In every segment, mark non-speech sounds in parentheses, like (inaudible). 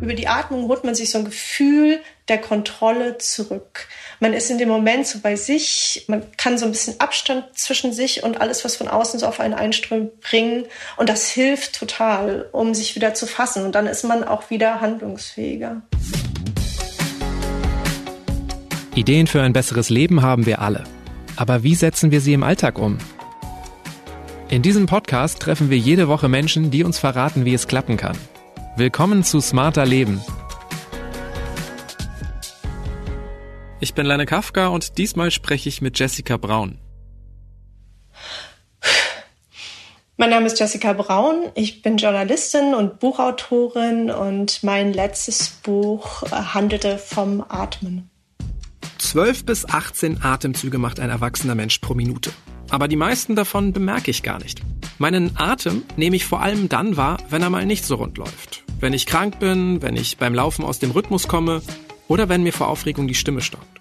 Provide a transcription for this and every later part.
Über die Atmung holt man sich so ein Gefühl der Kontrolle zurück. Man ist in dem Moment so bei sich, man kann so ein bisschen Abstand zwischen sich und alles, was von außen so auf einen einströmt, bringen. Und das hilft total, um sich wieder zu fassen. Und dann ist man auch wieder handlungsfähiger. Ideen für ein besseres Leben haben wir alle. Aber wie setzen wir sie im Alltag um? In diesem Podcast treffen wir jede Woche Menschen, die uns verraten, wie es klappen kann. Willkommen zu Smarter Leben. Ich bin Lene Kafka und diesmal spreche ich mit Jessica Braun. Mein Name ist Jessica Braun. Ich bin Journalistin und Buchautorin und mein letztes Buch äh, handelte vom Atmen. 12 bis 18 Atemzüge macht ein erwachsener Mensch pro Minute. Aber die meisten davon bemerke ich gar nicht. Meinen Atem nehme ich vor allem dann wahr, wenn er mal nicht so rund läuft. Wenn ich krank bin, wenn ich beim Laufen aus dem Rhythmus komme oder wenn mir vor Aufregung die Stimme stockt.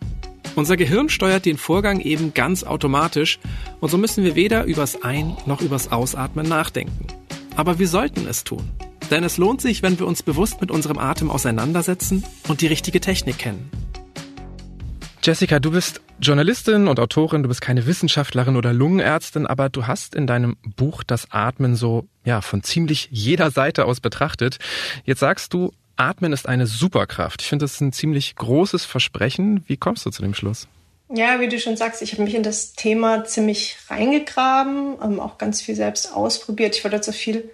Unser Gehirn steuert den Vorgang eben ganz automatisch und so müssen wir weder übers Ein- noch übers Ausatmen nachdenken. Aber wir sollten es tun. Denn es lohnt sich, wenn wir uns bewusst mit unserem Atem auseinandersetzen und die richtige Technik kennen. Jessica, du bist Journalistin und Autorin, du bist keine Wissenschaftlerin oder Lungenärztin, aber du hast in deinem Buch das Atmen so, ja, von ziemlich jeder Seite aus betrachtet. Jetzt sagst du, Atmen ist eine Superkraft. Ich finde, das ist ein ziemlich großes Versprechen. Wie kommst du zu dem Schluss? Ja, wie du schon sagst, ich habe mich in das Thema ziemlich reingegraben, ähm, auch ganz viel selbst ausprobiert. Ich wollte so viel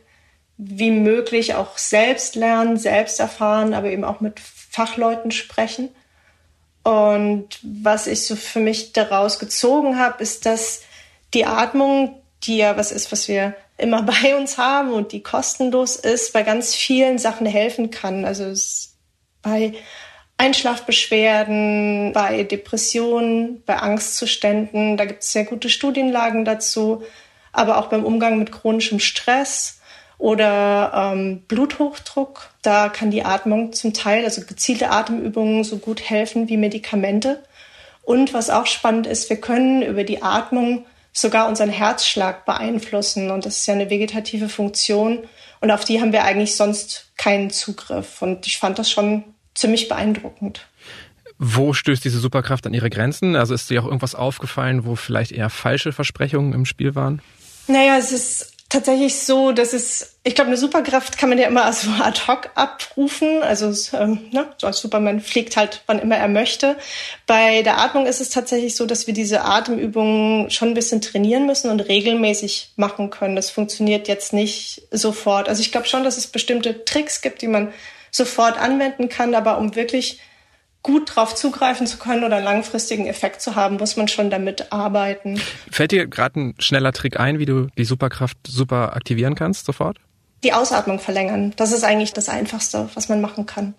wie möglich auch selbst lernen, selbst erfahren, aber eben auch mit Fachleuten sprechen. Und was ich so für mich daraus gezogen habe, ist, dass die Atmung, die ja was ist, was wir immer (laughs) bei uns haben und die kostenlos ist, bei ganz vielen Sachen helfen kann. Also bei Einschlafbeschwerden, bei Depressionen, bei Angstzuständen, da gibt es sehr gute Studienlagen dazu, aber auch beim Umgang mit chronischem Stress oder ähm, Bluthochdruck. Da kann die Atmung zum Teil, also gezielte Atemübungen, so gut helfen wie Medikamente. Und was auch spannend ist, wir können über die Atmung sogar unseren Herzschlag beeinflussen. Und das ist ja eine vegetative Funktion. Und auf die haben wir eigentlich sonst keinen Zugriff. Und ich fand das schon ziemlich beeindruckend. Wo stößt diese Superkraft an ihre Grenzen? Also ist dir auch irgendwas aufgefallen, wo vielleicht eher falsche Versprechungen im Spiel waren? Naja, es ist tatsächlich so, dass es, ich glaube, eine Superkraft kann man ja immer so ad hoc abrufen. Also ähm, ne, so als Superman fliegt halt, wann immer er möchte. Bei der Atmung ist es tatsächlich so, dass wir diese Atemübungen schon ein bisschen trainieren müssen und regelmäßig machen können. Das funktioniert jetzt nicht sofort. Also ich glaube schon, dass es bestimmte Tricks gibt, die man sofort anwenden kann, aber um wirklich gut darauf zugreifen zu können oder langfristigen Effekt zu haben, muss man schon damit arbeiten. Fällt dir gerade ein schneller Trick ein, wie du die Superkraft super aktivieren kannst sofort? Die Ausatmung verlängern. Das ist eigentlich das Einfachste, was man machen kann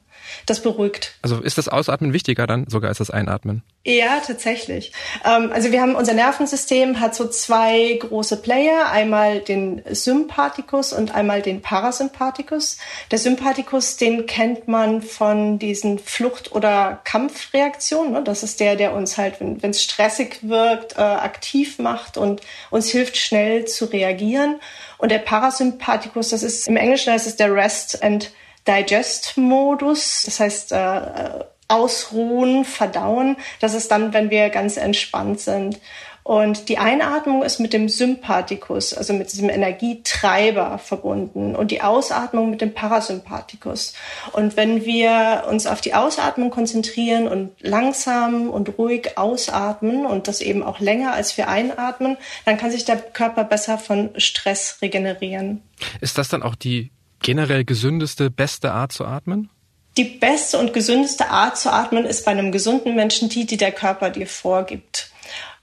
das beruhigt. Also ist das Ausatmen wichtiger dann sogar als das Einatmen? Ja, tatsächlich. Ähm, also wir haben unser Nervensystem hat so zwei große Player, einmal den Sympathikus und einmal den Parasympathikus. Der Sympathikus, den kennt man von diesen Flucht- oder Kampfreaktionen. Ne? Das ist der, der uns halt, wenn es stressig wirkt, äh, aktiv macht und uns hilft, schnell zu reagieren. Und der Parasympathikus, das ist im Englischen heißt es der Rest and Digest-Modus, das heißt äh, ausruhen, verdauen. Das ist dann, wenn wir ganz entspannt sind. Und die Einatmung ist mit dem Sympathikus, also mit diesem Energietreiber verbunden und die Ausatmung mit dem Parasympathikus. Und wenn wir uns auf die Ausatmung konzentrieren und langsam und ruhig ausatmen und das eben auch länger als wir einatmen, dann kann sich der Körper besser von Stress regenerieren. Ist das dann auch die generell gesündeste, beste Art zu atmen? Die beste und gesündeste Art zu atmen ist bei einem gesunden Menschen die, die der Körper dir vorgibt.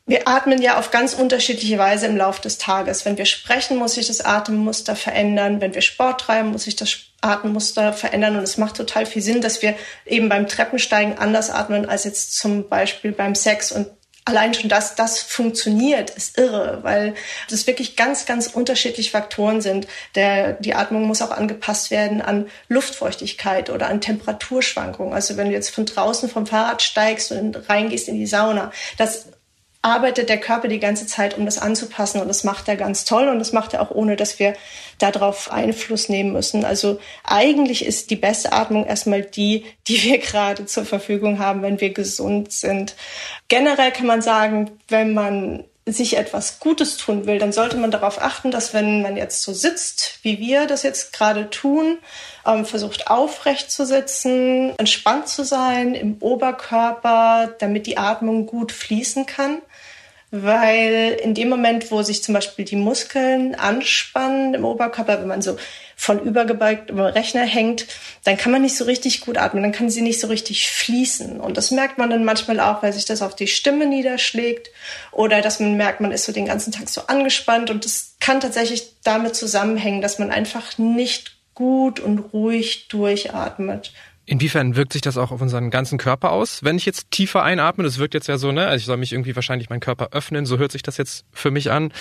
Wir atmen ja auf ganz unterschiedliche Weise im Laufe des Tages. Wenn wir sprechen, muss sich das Atemmuster verändern. Wenn wir Sport treiben, muss sich das Atemmuster verändern. Und es macht total viel Sinn, dass wir eben beim Treppensteigen anders atmen als jetzt zum Beispiel beim Sex und allein schon das, das funktioniert, ist irre, weil das wirklich ganz, ganz unterschiedliche Faktoren sind. Der, die Atmung muss auch angepasst werden an Luftfeuchtigkeit oder an Temperaturschwankungen. Also wenn du jetzt von draußen vom Fahrrad steigst und reingehst in die Sauna, das arbeitet der Körper die ganze Zeit, um das anzupassen. Und das macht er ganz toll. Und das macht er auch ohne, dass wir darauf Einfluss nehmen müssen. Also eigentlich ist die beste Atmung erstmal die, die wir (laughs) gerade zur Verfügung haben, wenn wir gesund sind. Generell kann man sagen, wenn man sich etwas Gutes tun will, dann sollte man darauf achten, dass wenn man jetzt so sitzt, wie wir das jetzt gerade tun, ähm, versucht aufrecht zu sitzen, entspannt zu sein im Oberkörper, damit die Atmung gut fließen kann weil in dem Moment, wo sich zum Beispiel die Muskeln anspannen im Oberkörper, wenn man so von übergebeugt über Rechner hängt, dann kann man nicht so richtig gut atmen, dann kann sie nicht so richtig fließen. Und das merkt man dann manchmal auch, weil sich das auf die Stimme niederschlägt oder dass man merkt, man ist so den ganzen Tag so angespannt und das kann tatsächlich damit zusammenhängen, dass man einfach nicht gut und ruhig durchatmet. Inwiefern wirkt sich das auch auf unseren ganzen Körper aus? Wenn ich jetzt tiefer einatme, das wirkt jetzt ja so, ne? Also ich soll mich irgendwie wahrscheinlich meinen Körper öffnen, so hört sich das jetzt für mich an.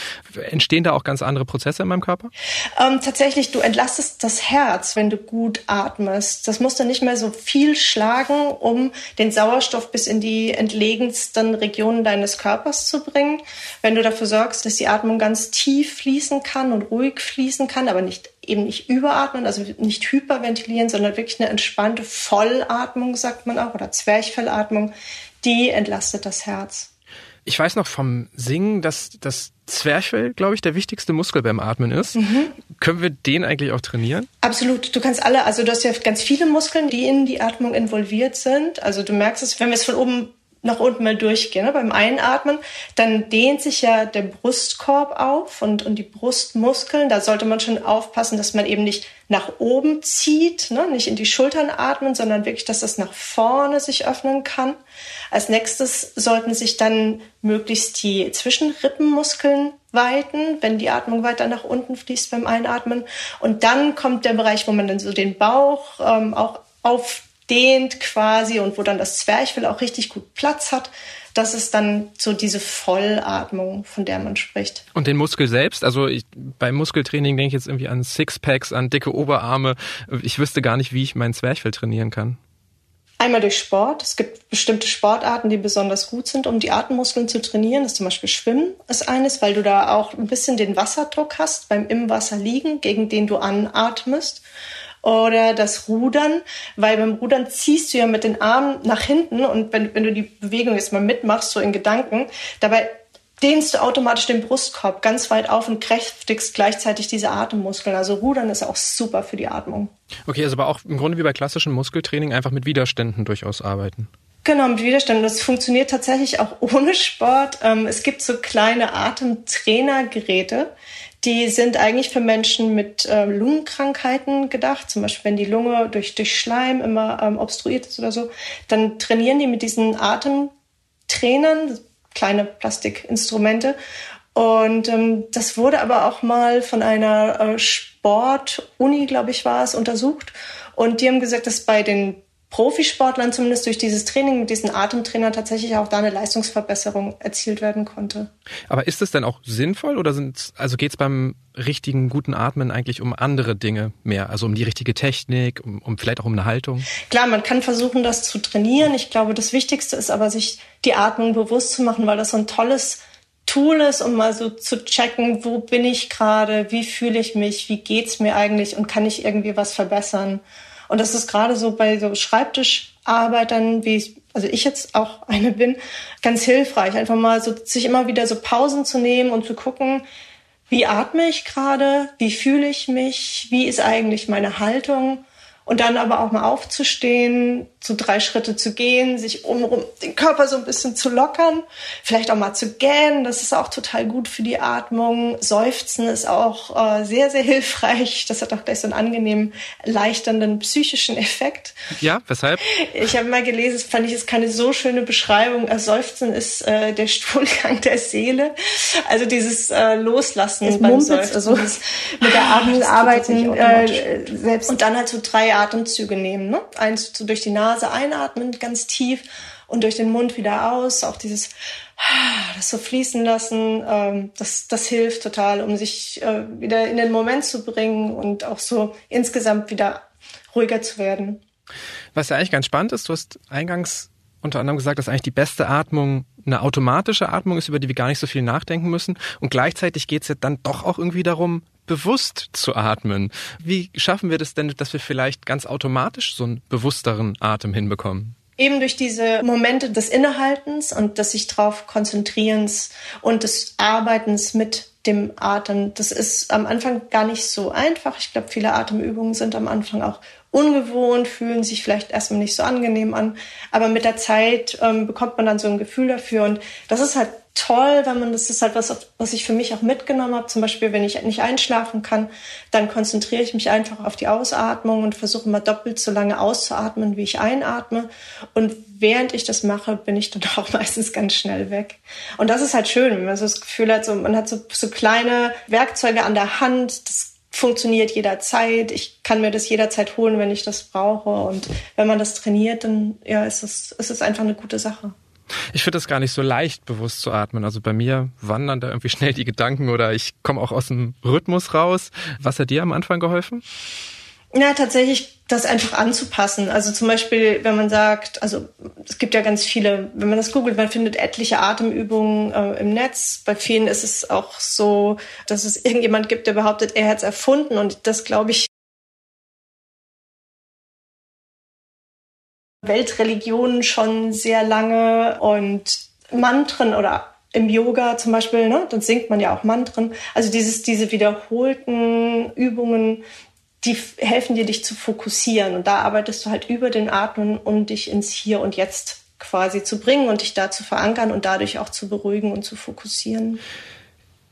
Entstehen da auch ganz andere Prozesse in meinem Körper? Ähm, tatsächlich, du entlastest das Herz, wenn du gut atmest. Das muss dann nicht mehr so viel schlagen, um den Sauerstoff bis in die entlegensten Regionen deines Körpers zu bringen. Wenn du dafür sorgst, dass die Atmung ganz tief fließen kann und ruhig fließen kann, aber nicht eben nicht überatmen, also nicht hyperventilieren, sondern wirklich eine entspannte Vollatmung, sagt man auch, oder Zwerchfellatmung, die entlastet das Herz. Ich weiß noch vom Singen, dass das Zwerchfell, glaube ich, der wichtigste Muskel beim Atmen ist. Mhm. Können wir den eigentlich auch trainieren? Absolut. Du kannst alle, also du hast ja ganz viele Muskeln, die in die Atmung involviert sind. Also du merkst es, wenn wir es von oben nach unten mal durchgehen. Ne? Beim Einatmen, dann dehnt sich ja der Brustkorb auf und, und die Brustmuskeln. Da sollte man schon aufpassen, dass man eben nicht nach oben zieht, ne? nicht in die Schultern atmen, sondern wirklich, dass das nach vorne sich öffnen kann. Als nächstes sollten sich dann möglichst die Zwischenrippenmuskeln weiten, wenn die Atmung weiter nach unten fließt beim Einatmen. Und dann kommt der Bereich, wo man dann so den Bauch ähm, auch auf dehnt quasi und wo dann das Zwerchfell auch richtig gut Platz hat. Das ist dann so diese Vollatmung, von der man spricht. Und den Muskel selbst? Also ich, beim Muskeltraining denke ich jetzt irgendwie an Sixpacks, an dicke Oberarme. Ich wüsste gar nicht, wie ich mein Zwerchfell trainieren kann. Einmal durch Sport. Es gibt bestimmte Sportarten, die besonders gut sind, um die Atemmuskeln zu trainieren. Das ist zum Beispiel Schwimmen ist eines, weil du da auch ein bisschen den Wasserdruck hast beim im Wasser liegen, gegen den du anatmest oder das Rudern, weil beim Rudern ziehst du ja mit den Armen nach hinten und wenn, wenn du die Bewegung jetzt mal mitmachst, so in Gedanken, dabei dehnst du automatisch den Brustkorb ganz weit auf und kräftigst gleichzeitig diese Atemmuskeln. Also Rudern ist auch super für die Atmung. Okay, also aber auch im Grunde wie bei klassischem Muskeltraining einfach mit Widerständen durchaus arbeiten. Genau, mit Widerständen. Das funktioniert tatsächlich auch (laughs) ohne Sport. Ähm, es gibt so kleine Atemtrainergeräte, die sind eigentlich für Menschen mit äh, Lungenkrankheiten gedacht. Zum Beispiel, wenn die Lunge durch, durch Schleim immer ähm, obstruiert ist oder so, dann trainieren die mit diesen Atemtrainern, kleine Plastikinstrumente. Und ähm, das wurde aber auch mal von einer äh, Sportuni, glaube ich, war es, untersucht. Und die haben gesagt, dass bei den Profisportlern zumindest durch dieses Training mit diesen Atemtrainern tatsächlich auch da eine Leistungsverbesserung erzielt werden konnte. Aber ist es denn auch sinnvoll oder sind also geht es beim richtigen guten Atmen eigentlich um andere Dinge mehr, also um die richtige Technik, um, um vielleicht auch um eine Haltung? Klar, man kann versuchen, das zu trainieren. Ich glaube, das Wichtigste ist aber, sich die Atmung bewusst zu machen, weil das so ein tolles Tool ist, um mal so zu checken, wo bin ich gerade, wie fühle ich mich, wie geht's mir eigentlich und kann ich irgendwie was verbessern. Und das ist gerade so bei so Schreibtischarbeitern, wie ich, also ich jetzt auch (laughs) eine bin, ganz hilfreich. Einfach mal so, sich immer wieder so Pausen zu nehmen und zu gucken, wie atme ich gerade, wie fühle ich mich, wie ist eigentlich meine Haltung und dann aber auch mal aufzustehen, so drei Schritte zu gehen, sich umrum den Körper so ein bisschen zu lockern, vielleicht auch mal zu gähnen, das ist auch total gut für die Atmung. Seufzen ist auch äh, sehr, sehr (laughs) hilfreich. Das hat auch gleich so einen angenehmen, leichternden psychischen Effekt. Ja, weshalb? Ich habe mal gelesen, das fand ich ist keine so schöne Beschreibung. Also Seufzen ist äh, der Stuhlgang der Seele. Also dieses äh, Loslassen es beim Seufzen. Also mit der Atmung arbeiten äh, selbst. Und dann halt so drei Atemzüge nehmen. Ne? Eins so durch die Nase Nase einatmen, ganz tief und durch den Mund wieder aus. Auch dieses, das so fließen lassen, ähm, das, das hilft total, um sich äh, wieder in den Moment zu bringen und auch so insgesamt wieder ruhiger zu werden. Was ja eigentlich ganz spannend ist, du hast eingangs unter anderem gesagt, dass eigentlich die beste Atmung eine automatische Atmung ist, über die wir gar nicht so viel nachdenken müssen. Und gleichzeitig geht es ja dann doch auch irgendwie darum, bewusst zu atmen. Wie schaffen wir das denn, dass wir vielleicht ganz automatisch so einen bewussteren Atem hinbekommen? Eben durch diese Momente des Innehaltens und des sich drauf konzentrierens und des Arbeitens mit dem Atem. Das ist am Anfang gar nicht so einfach. Ich glaube, viele Atemübungen sind am Anfang auch ungewohnt, fühlen sich vielleicht erstmal nicht so angenehm an. Aber mit der Zeit ähm, bekommt man dann so ein Gefühl dafür. Und das ist halt toll, wenn man, das ist halt was, was ich für mich auch mitgenommen habe. Zum Beispiel, wenn ich nicht einschlafen kann, dann konzentriere ich mich einfach auf die Ausatmung und versuche mal doppelt so lange auszuatmen, wie ich einatme. Und während ich das mache, bin ich dann (laughs) auch meistens ganz schnell weg. Und das ist halt schön, wenn man so das Gefühl hat, so, man hat so, so kleine Werkzeuge an der Hand, das funktioniert jederzeit. Ich kann mir das jederzeit holen, wenn ich das brauche. Und wenn man das trainiert, dann ja, ist es, ist es einfach eine gute Sache. Ich finde es gar nicht so leicht, bewusst zu atmen. Also bei mir wandern da irgendwie (laughs) schnell die Gedanken oder ich komme auch aus dem Rhythmus raus. Was hat dir am Anfang geholfen? Ja, tatsächlich das einfach anzupassen. Also zum Beispiel, wenn man sagt, also es gibt ja ganz viele, wenn man das googelt, man findet etliche Atemübungen äh, im Netz. Bei vielen ist es auch so, dass es irgendjemand gibt, der behauptet, er hat es erfunden und das glaube ich Weltreligionen schon sehr lange und Mantren oder im Yoga zum Beispiel, ne, dann singt man ja auch Mantren. Also dieses, diese wiederholten Übungen, die helfen dir, dich zu fokussieren. Und da arbeitest du halt über den Atmen, um dich ins Hier und Jetzt quasi zu bringen und dich da zu verankern und dadurch auch zu beruhigen und zu fokussieren.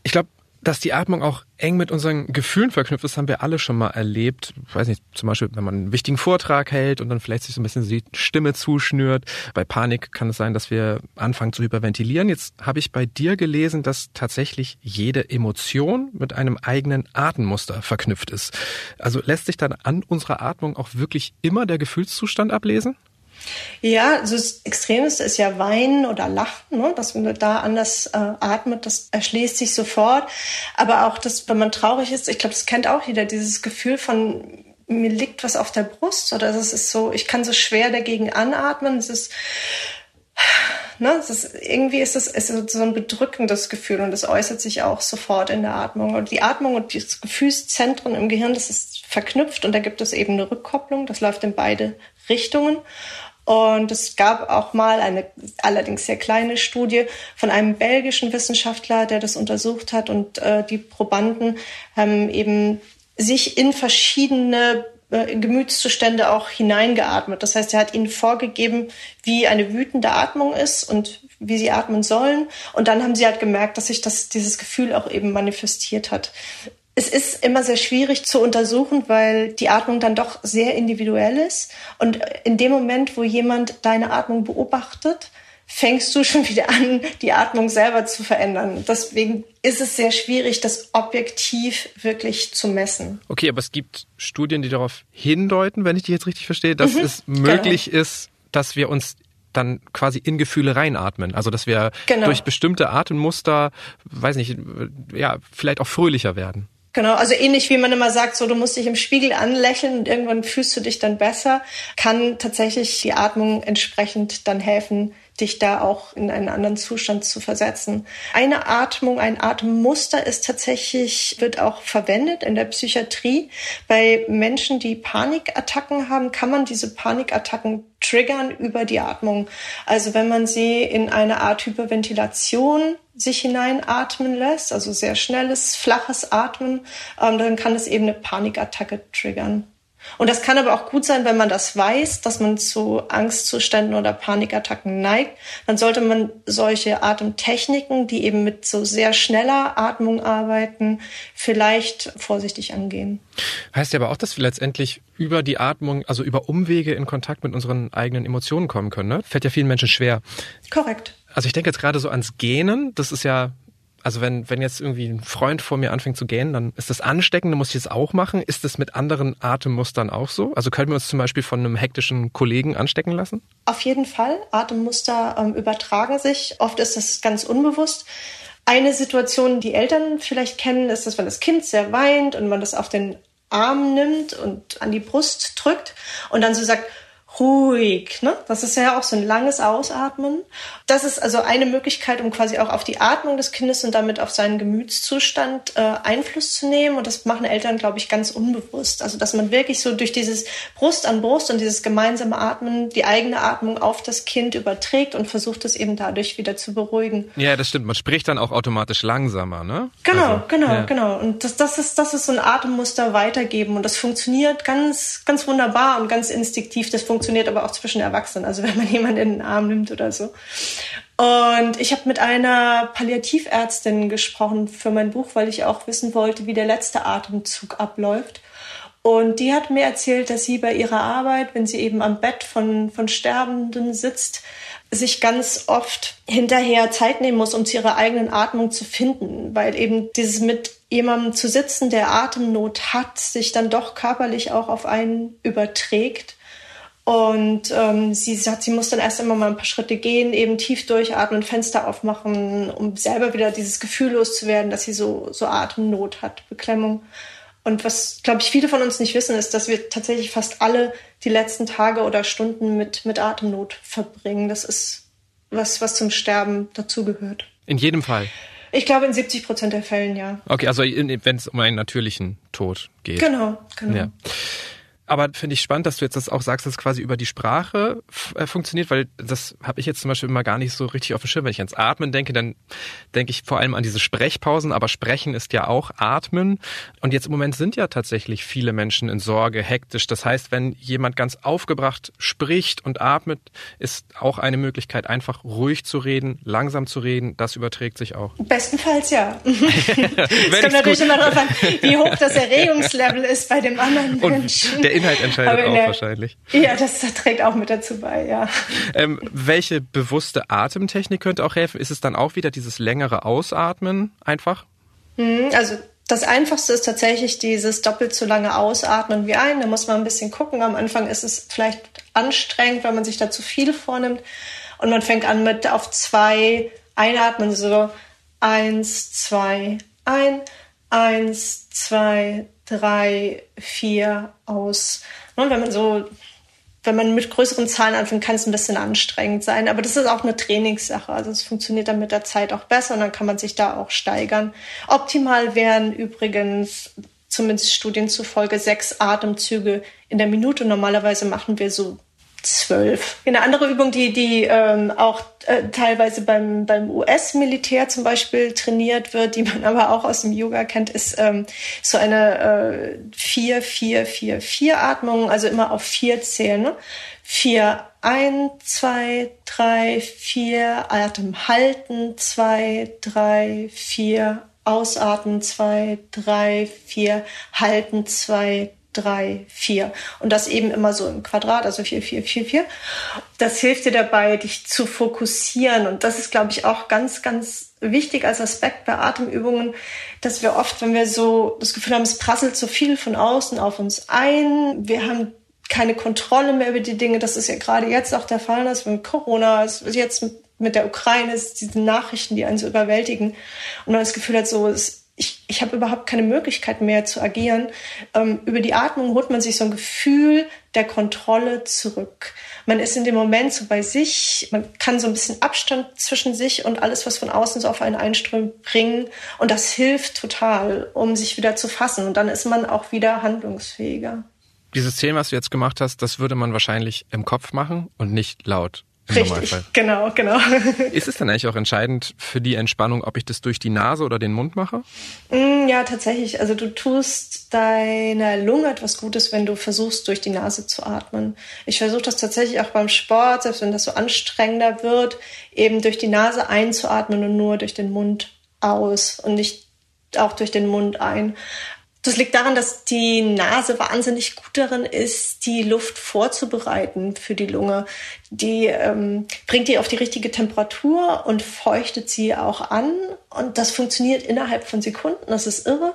Ich glaube, dass die Atmung auch eng mit unseren Gefühlen verknüpft ist, haben wir alle schon mal erlebt. Ich weiß nicht, zum Beispiel, wenn man einen wichtigen Vortrag hält und dann vielleicht sich so ein bisschen die Stimme zuschnürt. Bei Panik kann es sein, dass wir anfangen zu hyperventilieren. Jetzt habe ich bei dir gelesen, dass tatsächlich jede Emotion mit einem eigenen Atemmuster verknüpft ist. Also lässt sich dann an unserer Atmung auch wirklich immer der Gefühlszustand ablesen? Ja, also das Extremste ist ja Weinen oder Lachen, ne? dass man da anders äh, atmet, das erschließt sich sofort. Aber auch das, wenn man traurig ist, ich glaube, das kennt auch jeder, dieses Gefühl von mir liegt was auf der Brust oder das ist so, ich kann so schwer dagegen anatmen. Es ist, ne, es ist irgendwie ist es ist so ein bedrückendes Gefühl und es äußert sich auch sofort in der Atmung. Und die Atmung und die Gefühlszentren im Gehirn, das ist verknüpft und da gibt es eben eine Rückkopplung. Das läuft in beide Richtungen. Und es gab auch mal eine allerdings sehr kleine Studie von einem belgischen Wissenschaftler, der das untersucht hat und äh, die Probanden haben eben sich in verschiedene äh, Gemütszustände auch hineingeatmet. Das heißt, er hat ihnen vorgegeben, wie eine wütende Atmung ist und wie sie atmen sollen. Und dann haben sie halt gemerkt, dass sich das, dieses Gefühl auch eben manifestiert hat. Es ist immer sehr schwierig zu untersuchen, weil die Atmung dann doch sehr individuell ist. Und in dem Moment, wo jemand deine Atmung beobachtet, fängst du (laughs) schon wieder an, die Atmung selber zu verändern. Deswegen ist es sehr schwierig, das objektiv wirklich zu messen. Okay, aber es gibt Studien, die darauf hindeuten, wenn ich die jetzt richtig verstehe, dass mhm, es möglich genau. ist, dass wir uns dann quasi in Gefühle reinatmen. Also dass wir genau. durch bestimmte Atemmuster, weiß nicht, ja, vielleicht auch fröhlicher werden. Genau, also ähnlich wie man immer sagt, so du musst dich im Spiegel anlächeln und irgendwann fühlst du dich dann besser, kann tatsächlich die Atmung entsprechend dann helfen, dich da auch in einen anderen Zustand zu versetzen. Eine Atmung, ein Atemmuster ist tatsächlich, wird auch verwendet in der Psychiatrie. Bei Menschen, die Panikattacken haben, kann man diese Panikattacken triggern über die Atmung. Also wenn man sie in eine Art Hyperventilation sich hineinatmen lässt, also sehr schnelles, flaches Atmen, ähm, dann kann es eben eine Panikattacke triggern. Und das kann aber auch gut sein, wenn man das weiß, dass man zu Angstzuständen oder Panikattacken neigt. Dann sollte man solche Atemtechniken, die eben mit so sehr schneller Atmung arbeiten, vielleicht vorsichtig angehen. Heißt ja aber auch, dass wir letztendlich über die Atmung, also über Umwege in Kontakt mit unseren eigenen Emotionen kommen können. Ne? Fällt ja vielen Menschen schwer. Korrekt. Also ich denke jetzt gerade so ans Gähnen. Das ist ja also wenn, wenn jetzt irgendwie ein Freund vor mir anfängt zu gähnen, dann ist das ansteckend, dann muss ich es auch machen. Ist das mit anderen Atemmustern auch so? Also können wir uns zum Beispiel von einem hektischen Kollegen anstecken lassen? Auf jeden Fall. Atemmuster ähm, übertragen sich. Oft ist das ganz unbewusst. Eine Situation, die Eltern vielleicht kennen, ist, dass wenn das Kind sehr weint und man das auf den Arm nimmt und an die Brust drückt und dann so sagt, ruhig. Ne? Das ist ja auch so ein langes Ausatmen. Das ist also eine Möglichkeit, um quasi auch auf die Atmung des Kindes und damit auf seinen Gemütszustand äh, Einfluss zu nehmen. Und das machen Eltern, glaube ich, ganz unbewusst. Also dass man wirklich so durch dieses Brust an Brust und dieses gemeinsame Atmen die eigene Atmung auf das Kind überträgt und versucht es eben dadurch wieder zu beruhigen. Ja, das stimmt. Man spricht dann auch automatisch langsamer, ne? Genau, also, genau, ja. genau. Und das, das ist, das ist so ein Atemmuster weitergeben. Und das funktioniert ganz, ganz wunderbar und ganz instinktiv. Das funktioniert funktioniert aber auch zwischen Erwachsenen, also wenn man (laughs) jemanden in den Arm nimmt oder so. Und ich habe mit einer Palliativärztin gesprochen für mein Buch, weil ich auch wissen wollte, wie der letzte Atemzug abläuft. Und die hat mir erzählt, dass sie bei ihrer Arbeit, wenn sie eben am Bett von, von Sterbenden sitzt, sich ganz oft hinterher Zeit nehmen muss, um zu ihrer eigenen Atmung zu finden, weil eben dieses mit jemandem zu sitzen, der Atemnot hat, sich dann doch körperlich auch auf einen überträgt. Und ähm, sie sagt, sie muss dann erst immer mal ein paar Schritte gehen, eben tief durchatmen, Fenster aufmachen, um selber wieder dieses Gefühl loszuwerden, dass sie so, so Atemnot hat, Beklemmung. Und was, glaube ich, viele von uns nicht wissen, ist, dass wir tatsächlich fast alle die letzten Tage oder Stunden mit, mit Atemnot verbringen. Das ist was, was zum Sterben dazugehört. In jedem Fall. Ich glaube in 70 Prozent der Fällen, ja. Okay, also wenn es um einen natürlichen Tod geht. Genau, genau. Ja. Aber finde ich spannend, dass du jetzt das auch sagst, dass es quasi über die Sprache äh, funktioniert, weil das habe ich jetzt zum Beispiel immer gar nicht so richtig auf dem Schirm. Wenn ich ans Atmen denke, dann denke ich vor allem an diese Sprechpausen, aber Sprechen ist ja auch Atmen. Und jetzt im Moment sind ja tatsächlich viele Menschen in Sorge, hektisch. Das heißt, wenn jemand ganz aufgebracht spricht und atmet, ist auch eine Möglichkeit, einfach ruhig zu reden, langsam zu reden. Das überträgt sich auch. Bestenfalls ja. (laughs) (laughs) es kommt natürlich gut. immer darauf an, wie hoch das Erregungslevel ist bei dem anderen Menschen. Inhalt entscheidet auch der, wahrscheinlich. Ja, das, das, trägt auch mit dazu bei, ja. Ähm, welche bewusste Atemtechnik könnte auch helfen? Ist es dann auch wieder dieses längere Ausatmen einfach? Hm, also das Einfachste ist tatsächlich dieses doppelt so lange Ausatmen wie ein. Da muss man ein bisschen gucken. Am Anfang ist es vielleicht anstrengend, weil man sich da zu viel vornimmt. Und man fängt an mit auf zwei einatmen, so eins, zwei, ein, eins, zwei, drei, vier aus. Und wenn man so, wenn man mit größeren Zahlen anfängt, kann es ein bisschen anstrengend sein. Aber das ist auch eine Trainingssache. Also es funktioniert dann mit der Zeit auch besser und dann kann man sich da auch steigern. Optimal wären übrigens zumindest Studien zufolge sechs Atemzüge in der Minute. Normalerweise machen wir so zwölf. Eine andere Übung, die, die ähm, auch äh, teilweise beim, beim US-Militär zum Beispiel trainiert wird, die man aber auch aus dem Yoga kennt, ist ähm, so eine äh, vier, vier, vier, vier Atmung, also immer auf vier zählen. Ne? Vier ein, zwei, drei, vier, Atem halten, zwei, drei, vier, ausatmen, zwei, drei, vier, halten, zwei, drei, vier. Und das eben immer so im Quadrat, also vier, vier, vier, vier. Das hilft dir dabei, dich zu fokussieren. Und das ist, glaube ich, auch ganz, ganz wichtig als Aspekt bei Atemübungen, dass wir oft, wenn wir so das Gefühl haben, es prasselt so viel von außen auf uns ein, wir haben keine Kontrolle mehr über die Dinge. Das ist ja gerade jetzt auch der Fall, dass mit Corona, jetzt mit der Ukraine, diese Nachrichten, die einen so überwältigen und man das Gefühl hat, so, es ich, habe überhaupt keine Möglichkeit mehr zu agieren. Ähm, über die Atmung holt man sich so ein Gefühl der Kontrolle zurück. Man ist in dem Moment so bei sich, man kann so ein bisschen Abstand zwischen sich und alles, was von außen so auf einen einströmt, bringen. Und das hilft total, um sich wieder zu fassen. Und dann ist man auch wieder handlungsfähiger. Dieses Thema, was du jetzt gemacht hast, das würde man wahrscheinlich im Kopf machen und nicht laut. Richtig, genau, genau. (laughs) Ist es dann eigentlich auch entscheidend für die Entspannung, ob ich das durch die Nase oder den Mund mache? Mm, ja, tatsächlich. Also du tust deiner Lunge etwas Gutes, wenn du versuchst, durch die Nase zu atmen. Ich versuche das tatsächlich auch beim Sport, selbst wenn das so anstrengender wird, eben durch die Nase einzuatmen und nur durch den Mund aus und nicht auch durch den Mund ein. Das liegt daran, dass die Nase wahnsinnig gut darin ist, die Luft vorzubereiten für die Lunge. Die ähm, bringt die auf die richtige Temperatur und feuchtet sie auch an. Und das funktioniert innerhalb von Sekunden. Das ist irre.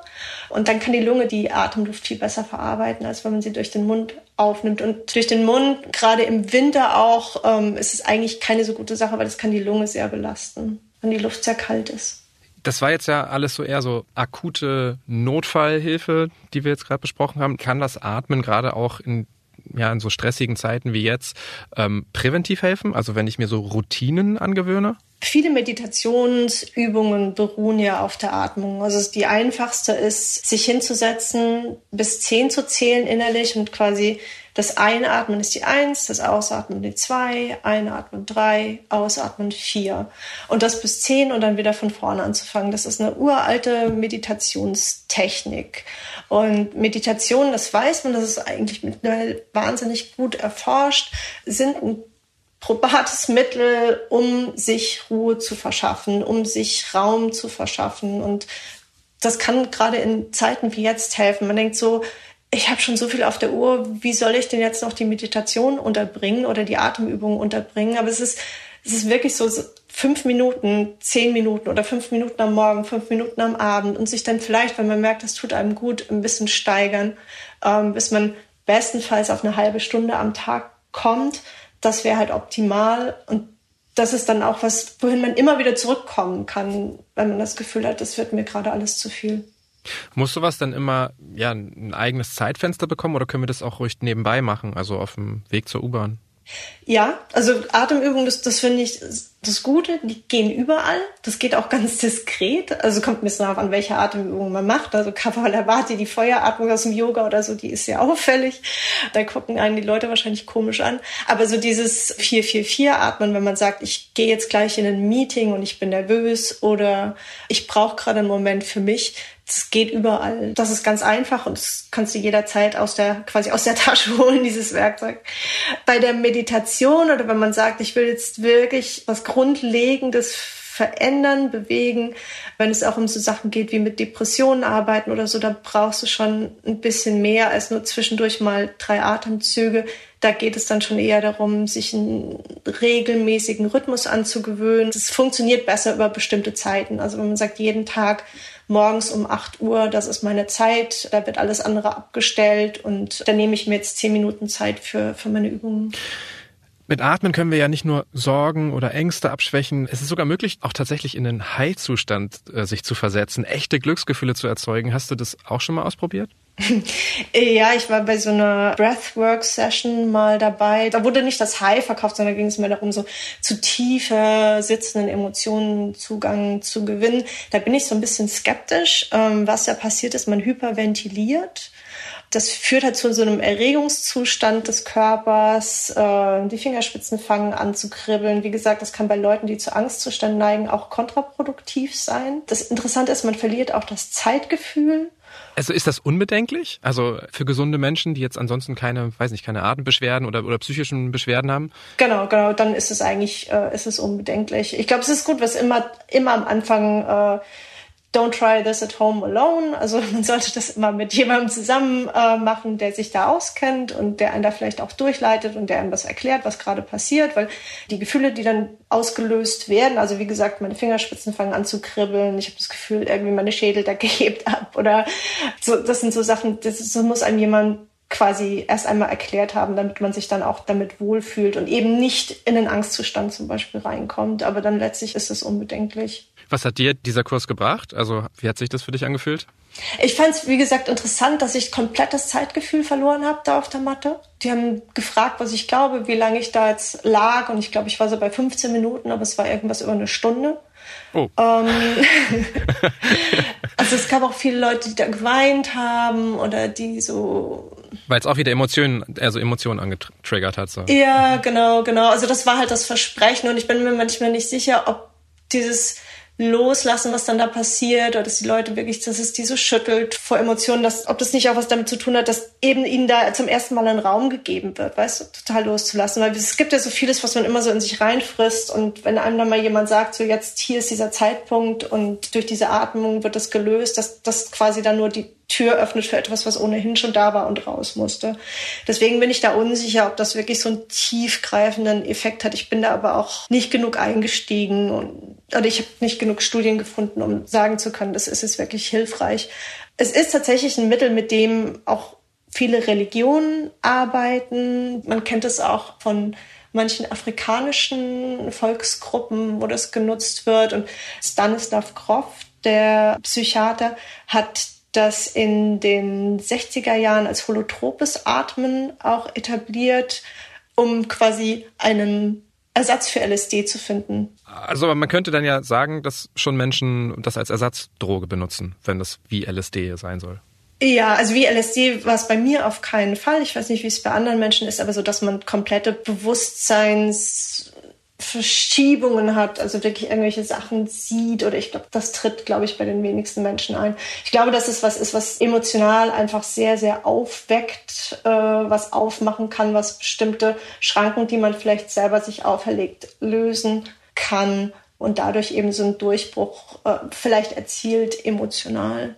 Und dann kann die Lunge die Atemluft viel besser verarbeiten, als wenn man sie durch den Mund aufnimmt. Und durch den Mund, gerade im Winter auch, ähm, ist es eigentlich keine so gute Sache, weil das kann die Lunge sehr belasten, wenn die Luft sehr kalt ist. Das war jetzt ja alles so eher so akute Notfallhilfe, die wir jetzt gerade besprochen haben. Kann das Atmen gerade auch in ja in so stressigen Zeiten wie jetzt ähm, präventiv helfen? Also wenn ich mir so Routinen angewöhne? Viele Meditationsübungen beruhen ja auf der Atmung. Also die einfachste ist, sich hinzusetzen, bis zehn zu zählen innerlich und quasi das Einatmen ist die Eins, das Ausatmen die Zwei, Einatmen drei, Ausatmen vier. Und das bis zehn und dann wieder von vorne anzufangen. Das ist eine uralte Meditationstechnik. Und Meditation, das weiß man, das ist eigentlich mittlerweile wahnsinnig gut erforscht, sind ein probates Mittel, um sich Ruhe zu verschaffen, um sich Raum zu verschaffen. Und das kann gerade in Zeiten wie jetzt helfen. Man denkt so, ich habe schon so viel auf der Uhr, wie soll ich denn jetzt noch die Meditation unterbringen oder die Atemübungen unterbringen? Aber es ist, es ist wirklich so fünf Minuten, zehn Minuten oder fünf Minuten am Morgen, fünf Minuten am Abend und sich dann vielleicht, wenn man merkt, das tut einem gut, ein bisschen steigern, ähm, bis man bestenfalls auf eine halbe Stunde am Tag kommt. Das wäre halt optimal und das ist dann auch was, wohin man immer wieder zurückkommen kann, wenn man das Gefühl hat, das wird mir gerade alles zu viel. Muss sowas dann immer ja, ein eigenes Zeitfenster bekommen oder können wir das auch ruhig nebenbei machen, also auf dem Weg zur U-Bahn? Ja, also Atemübungen, das, das finde ich das Gute, die gehen überall. Das geht auch ganz diskret. Also kommt ein bisschen darauf an, welche Atemübungen man macht. Also Kapalabhati, die Feueratmung aus dem Yoga oder so, die ist sehr auffällig. Da gucken einen die Leute wahrscheinlich komisch an. Aber so dieses 4-4-4-Atmen, wenn man sagt, ich gehe jetzt gleich in ein Meeting und ich bin nervös oder ich brauche gerade einen Moment für mich, das geht überall. Das ist ganz einfach und das kannst du jederzeit aus der, quasi aus der (laughs) Tasche holen, dieses Werkzeug. Bei der Meditation oder wenn man sagt, ich will jetzt wirklich was Grundlegendes verändern, bewegen, wenn es auch um so Sachen geht wie mit Depressionen arbeiten oder so, da brauchst du schon ein bisschen mehr als nur zwischendurch mal drei Atemzüge. Da geht es dann schon eher darum, sich einen regelmäßigen Rhythmus anzugewöhnen. Das funktioniert besser über bestimmte Zeiten. Also wenn man sagt, jeden Tag morgens um 8 Uhr, das ist meine Zeit, da wird alles andere abgestellt und da nehme ich mir jetzt zehn Minuten Zeit für, für meine Übungen. Mit Atmen können wir ja nicht nur Sorgen oder Ängste abschwächen. Es ist sogar möglich, auch tatsächlich in den Heilzustand äh, sich zu versetzen, echte Glücksgefühle zu erzeugen. Hast du das auch schon mal ausprobiert? Ja, ich war bei so einer Breathwork-Session mal dabei. Da wurde nicht das High verkauft, sondern ging es mir darum, so zu tiefer sitzenden Emotionen Zugang zu gewinnen. Da bin ich so ein bisschen skeptisch. Ähm, was da passiert ist, man hyperventiliert das führt halt zu so einem Erregungszustand des Körpers. Äh, die Fingerspitzen fangen an zu kribbeln. Wie gesagt, das kann bei Leuten, die zu Angstzuständen neigen, auch kontraproduktiv sein. Das Interessante ist, man verliert auch das Zeitgefühl. Also ist das unbedenklich? Also für gesunde Menschen, die jetzt ansonsten keine, weiß nicht, keine Atembeschwerden oder, oder psychischen Beschwerden haben? Genau, genau, dann ist es eigentlich, äh, ist es unbedenklich. Ich glaube, es ist gut, was immer, immer am Anfang äh, don't try this at home alone. Also man sollte das immer mit jemandem zusammen äh, machen, der sich da auskennt und der einen da vielleicht auch durchleitet und der einem das erklärt, was gerade passiert, weil die Gefühle, die dann ausgelöst werden, also wie gesagt, meine Fingerspitzen fangen an zu kribbeln, ich habe das Gefühl, irgendwie meine Schädeldecke (laughs) hebt ab oder so, das sind so Sachen, das, das muss einem jemand quasi erst einmal erklärt haben, damit man sich dann auch damit wohlfühlt und eben nicht in den Angstzustand zum Beispiel reinkommt. Aber dann letztlich ist es unbedenklich. Was hat dir dieser Kurs gebracht? Also wie hat sich das für dich angefühlt? Ich fand es, wie gesagt, interessant, dass ich komplett das Zeitgefühl verloren habe da auf der Matte. Die haben gefragt, was ich glaube, wie lange ich da jetzt lag. Und ich glaube, ich war so bei 15 Minuten, aber es war irgendwas über eine Stunde. Oh. Ähm, (laughs) also es gab auch viele Leute, die da geweint haben oder die so. Weil es auch wieder Emotionen, also Emotionen angetriggert hat. So. Ja, genau, genau. Also das war halt das Versprechen und ich bin mir manchmal nicht sicher, ob dieses loslassen, was dann da passiert, oder dass die Leute wirklich, dass es die so schüttelt vor Emotionen, dass, ob das nicht auch was damit zu tun hat, dass eben ihnen da zum ersten Mal ein Raum gegeben wird, weißt du, total loszulassen. Weil es gibt ja so vieles, was man immer so in sich reinfrisst und wenn einem dann mal jemand sagt, so jetzt hier ist dieser Zeitpunkt und durch diese Atmung wird das gelöst, dass das quasi dann nur die Tür öffnet für etwas, was ohnehin schon da war und raus musste. Deswegen bin ich da unsicher, ob das wirklich so einen tiefgreifenden Effekt hat. Ich bin da aber auch nicht genug eingestiegen und oder ich habe nicht genug Studien gefunden, um sagen zu können, das ist es wirklich hilfreich. Es ist tatsächlich ein Mittel, mit dem auch viele Religionen arbeiten. Man kennt es auch von manchen afrikanischen Volksgruppen, wo das genutzt wird. Und Stanislav Grof, der Psychiater, hat das in den 60er Jahren als holotropes Atmen auch etabliert, um quasi einen Ersatz für LSD zu finden. Also man könnte dann ja sagen, dass schon Menschen das als Ersatzdroge benutzen, wenn das wie LSD sein soll. Ja, also wie LSD war es bei mir auf keinen Fall. Ich weiß nicht, wie es bei anderen Menschen ist, aber so, dass man komplette Bewusstseins Verschiebungen hat, also wirklich irgendwelche Sachen sieht oder ich glaube, das tritt, glaube ich, bei den wenigsten Menschen ein. Ich glaube, dass es was ist, was emotional einfach sehr, sehr aufweckt, äh, was aufmachen kann, was bestimmte Schranken, die man vielleicht selber sich auferlegt, lösen kann und dadurch eben so einen Durchbruch äh, vielleicht erzielt emotional.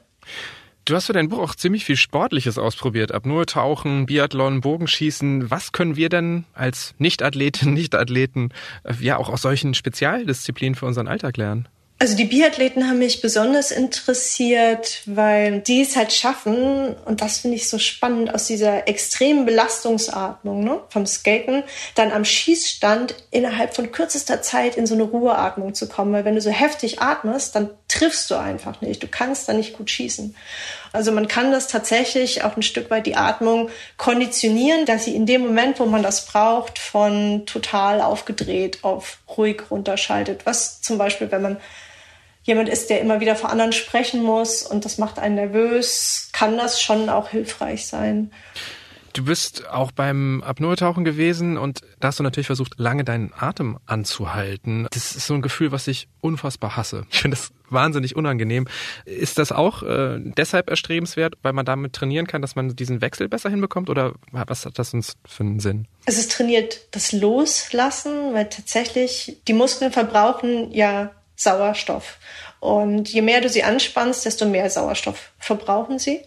Du hast für dein Buch auch ziemlich viel Sportliches ausprobiert. Apnoe-Tauchen, Biathlon, Bogenschießen. Was können wir denn als Nicht-Athletinnen, Nicht-Athleten äh, ja auch aus solchen Spezialdisziplinen für unseren Alltag lernen? Also die Biathleten haben mich besonders interessiert, weil die es halt schaffen, und das finde ich so spannend, aus dieser extremen Belastungsatmung ne, vom Skaten dann am Schießstand innerhalb von kürzester Zeit in so eine Ruheatmung zu kommen. Weil wenn du so heftig atmest, dann triffst du einfach nicht. Du kannst dann nicht gut schießen. Also man kann das tatsächlich auch ein Stück weit die Atmung konditionieren, dass sie in dem Moment, wo man das braucht, von total aufgedreht auf ruhig runterschaltet. Was zum Beispiel, wenn man jemand ist, der immer wieder vor anderen sprechen muss und das macht einen nervös, kann das schon auch hilfreich sein. Du bist auch beim Apnoe-Tauchen gewesen und da hast du natürlich versucht, lange deinen Atem anzuhalten. Das ist so ein Gefühl, was ich unfassbar hasse. Ich finde das wahnsinnig unangenehm. Ist das auch äh, deshalb erstrebenswert, weil man damit trainieren kann, dass man diesen Wechsel besser hinbekommt oder was hat das uns für einen Sinn? Es ist trainiert das Loslassen, weil tatsächlich die Muskeln verbrauchen ja Sauerstoff. Und je mehr du sie anspannst, desto mehr Sauerstoff verbrauchen sie.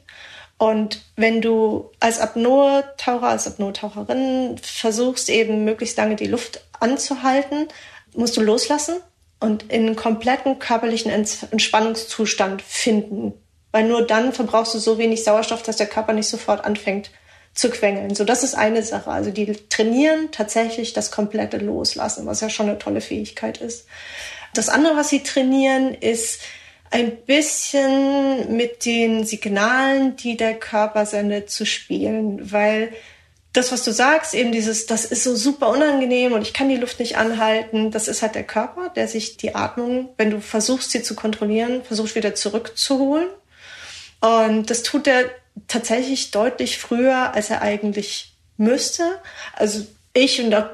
Und wenn du als Apnoe-Taucher, als Apnoe-Taucherin versuchst, eben möglichst lange die Luft anzuhalten, musst du loslassen und in einen kompletten körperlichen Entspannungszustand finden. Weil nur dann verbrauchst du so wenig Sauerstoff, dass der Körper nicht sofort anfängt zu quengeln. So, das ist eine Sache. Also die trainieren tatsächlich das komplette Loslassen, was ja schon eine tolle Fähigkeit ist. Das andere, was sie trainieren, ist ein bisschen mit den Signalen, die der Körper sendet, zu spielen, weil das, was du sagst, eben dieses, das ist so super unangenehm und ich kann die Luft nicht anhalten, das ist halt der Körper, der sich die Atmung, wenn du versuchst, sie zu kontrollieren, versucht wieder zurückzuholen. Und das tut er tatsächlich deutlich früher, als er eigentlich müsste. Also ich und auch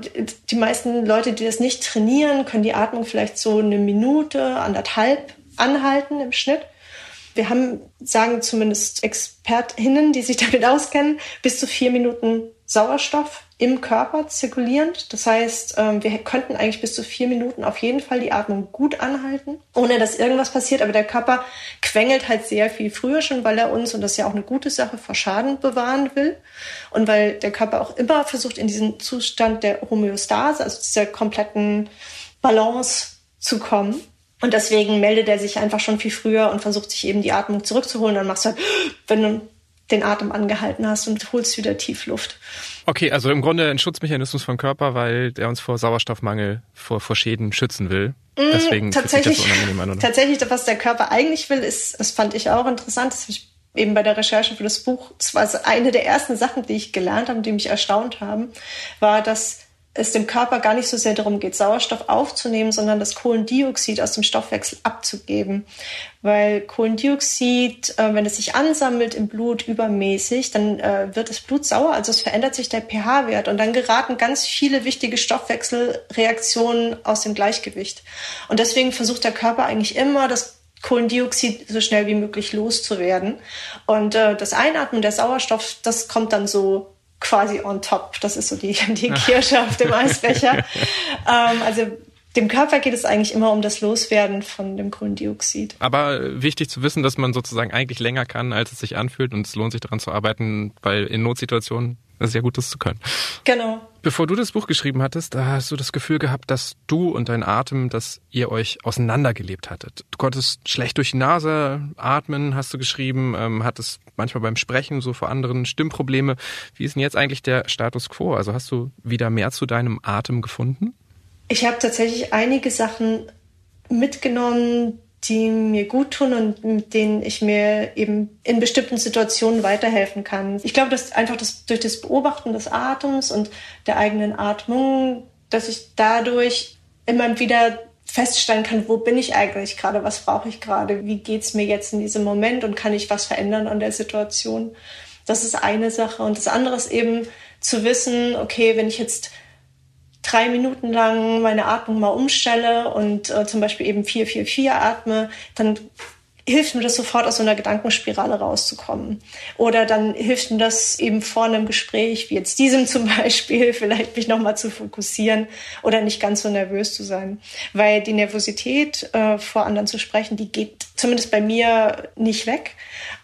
die meisten Leute, die das nicht trainieren, können die Atmung vielleicht so eine Minute, anderthalb anhalten im Schnitt. Wir haben, sagen zumindest Expertinnen, die sich (laughs) damit auskennen, bis zu vier Minuten Sauerstoff im Körper zirkulierend. Das heißt, ähm, wir könnten eigentlich bis zu vier Minuten auf jeden Fall die Atmung gut anhalten, ohne dass irgendwas passiert. Aber der Körper quengelt halt sehr viel früher schon, weil er uns, und das ist ja auch eine gute Sache, vor Schaden bewahren will. Und weil der Körper auch immer versucht, in diesen Zustand der Homöostase, also dieser kompletten Balance zu kommen. Und deswegen meldet er sich einfach schon viel früher und versucht sich eben die Atmung zurückzuholen. Dann machst du halt, wenn du den Atem angehalten hast und holst wieder tief Luft. Okay, also im Grunde ein Schutzmechanismus vom Körper, weil der uns vor Sauerstoffmangel, vor, vor Schäden schützen will. Mm, Deswegen tatsächlich, das unangenehm an, oder? tatsächlich, was der Körper eigentlich will, ist, das fand ich auch interessant, das habe ich eben bei der Recherche für das Buch, das war eine der ersten Sachen, die ich gelernt habe, die mich erstaunt haben, war, dass es dem Körper gar nicht so sehr darum geht, Sauerstoff aufzunehmen, sondern das Kohlendioxid aus dem Stoffwechsel abzugeben. Weil Kohlendioxid, äh, wenn es sich ansammelt im Blut übermäßig, dann äh, wird das Blut sauer, also es verändert sich der pH-Wert und dann geraten ganz viele wichtige Stoffwechselreaktionen aus dem Gleichgewicht. Und deswegen versucht der Körper eigentlich immer, das Kohlendioxid so schnell wie möglich loszuwerden. Und äh, das Einatmen der Sauerstoff, das kommt dann so quasi on top. Das ist so die, (laughs) die Kirsche auf dem Eisbecher. (laughs) ähm, also dem Körper geht es eigentlich immer um das Loswerden von dem Kohlendioxid. Aber wichtig zu wissen, dass man sozusagen eigentlich länger kann, als es sich anfühlt und es lohnt sich daran zu arbeiten, weil in Notsituationen ist es ja gut, das zu können. Genau. Bevor du das Buch geschrieben hattest, da hast du das Gefühl gehabt, dass du und dein Atem, dass ihr euch auseinandergelebt hattet. Du konntest schlecht durch die Nase atmen, hast du geschrieben, ähm, hattest manchmal beim Sprechen so vor anderen Stimmprobleme. Wie ist denn jetzt eigentlich der Status quo? Also hast du wieder mehr zu deinem Atem gefunden? Ich habe tatsächlich einige Sachen mitgenommen, die mir gut tun und mit denen ich mir eben in bestimmten Situationen weiterhelfen kann. Ich glaube, dass einfach das, durch das Beobachten des Atems und der eigenen Atmung, dass ich dadurch immer wieder feststellen kann, wo bin ich eigentlich gerade, was brauche ich gerade, wie geht's mir jetzt in diesem Moment und kann ich was verändern an der Situation. Das ist eine Sache. Und das andere ist eben zu wissen, okay, wenn ich jetzt drei Minuten lang meine Atmung mal umstelle und äh, zum Beispiel eben 444 atme, dann hilft mir das sofort aus so einer Gedankenspirale rauszukommen. Oder dann hilft mir das eben vor einem Gespräch, wie jetzt diesem zum Beispiel, (laughs) vielleicht mich nochmal zu fokussieren oder nicht ganz so nervös zu sein. Weil die Nervosität äh, vor anderen zu sprechen, die geht zumindest bei mir nicht weg.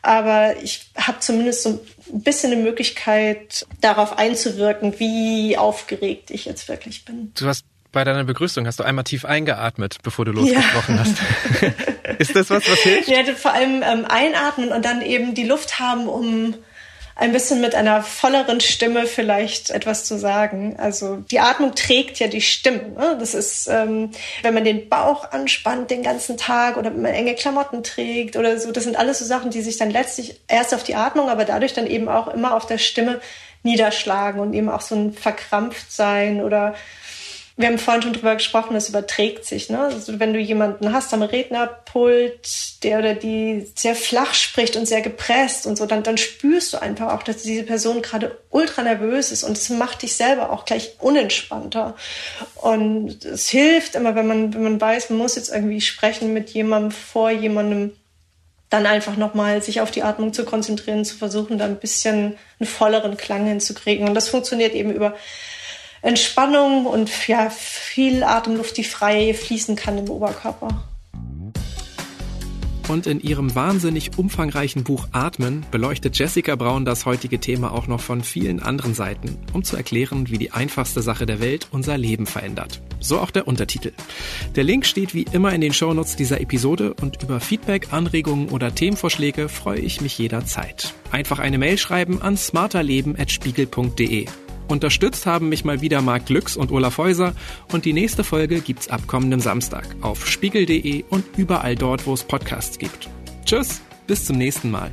Aber ich habe zumindest so ein bisschen eine Möglichkeit, darauf einzuwirken, wie aufgeregt ich jetzt wirklich bin. Du hast bei deiner Begrüßung hast du einmal tief eingeatmet, bevor du losgesprochen ja. hast. (laughs) Ist das was, was hilft? Ja, vor allem ähm, einatmen und dann eben die Luft haben, um ein bisschen mit einer volleren Stimme vielleicht etwas zu sagen. Also die Atmung trägt ja die Stimme. Ne? Das ist, ähm, wenn man den Bauch anspannt den ganzen Tag oder wenn man enge Klamotten trägt oder so. Das sind alles so Sachen, die sich dann letztlich erst auf die Atmung, aber dadurch dann eben auch immer auf der Stimme niederschlagen und eben auch so ein verkrampft sein oder wir haben vorhin schon drüber gesprochen, das überträgt sich. Ne? Also wenn du jemanden hast am Rednerpult, der oder die sehr flach spricht und sehr gepresst und so, dann, dann spürst du einfach auch, dass diese Person gerade ultra nervös ist und es macht dich selber auch gleich unentspannter. Und es hilft immer, wenn man, wenn man weiß, man muss jetzt irgendwie sprechen mit jemandem vor jemandem, dann einfach nochmal sich auf die Atmung zu konzentrieren, zu versuchen, da ein bisschen einen volleren Klang hinzukriegen. Und das funktioniert eben über Entspannung und ja, viel Atemluft, die frei fließen kann im Oberkörper. Und in ihrem wahnsinnig umfangreichen Buch Atmen beleuchtet Jessica Braun das heutige Thema auch noch von vielen anderen Seiten, um zu erklären, wie die einfachste Sache der Welt unser Leben verändert. So auch der Untertitel. Der Link steht wie immer in den Shownotes dieser Episode und über Feedback, Anregungen oder Themenvorschläge freue ich mich jederzeit. Einfach eine Mail schreiben an smarterleben.spiegel.de. Unterstützt haben mich mal wieder Marc Glücks und Olaf Häuser und die nächste Folge gibt's ab kommendem Samstag auf spiegel.de und überall dort, wo es Podcasts gibt. Tschüss, bis zum nächsten Mal.